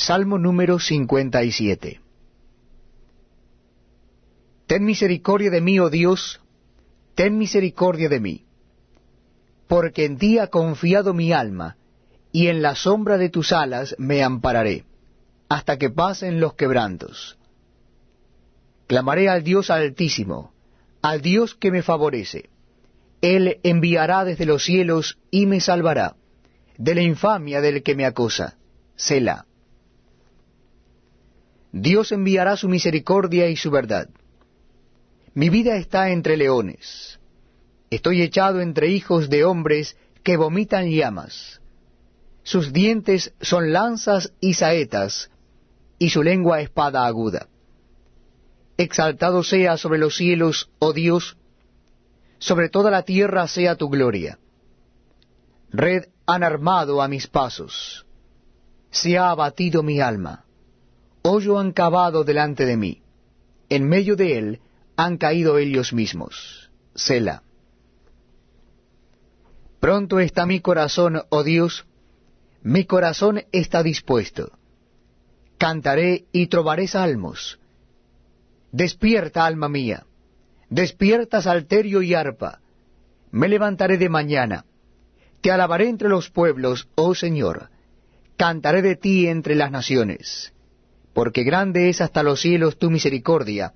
Salmo número 57 Ten misericordia de mí, oh Dios, ten misericordia de mí, porque en ti ha confiado mi alma, y en la sombra de tus alas me ampararé, hasta que pasen los quebrantos. Clamaré al Dios altísimo, al Dios que me favorece. Él enviará desde los cielos y me salvará de la infamia del que me acosa. Selah. Dios enviará su misericordia y su verdad. Mi vida está entre leones. Estoy echado entre hijos de hombres que vomitan llamas. Sus dientes son lanzas y saetas, y su lengua espada aguda. Exaltado sea sobre los cielos, oh Dios, sobre toda la tierra sea tu gloria. Red han armado a mis pasos, se ha abatido mi alma hoyo han cavado delante de mí, en medio de él han caído ellos mismos. Sela. Pronto está mi corazón, oh Dios, mi corazón está dispuesto. Cantaré y trovaré salmos. Despierta, alma mía, despierta salterio y arpa. Me levantaré de mañana. Te alabaré entre los pueblos, oh Señor. Cantaré de ti entre las naciones porque grande es hasta los cielos tu misericordia,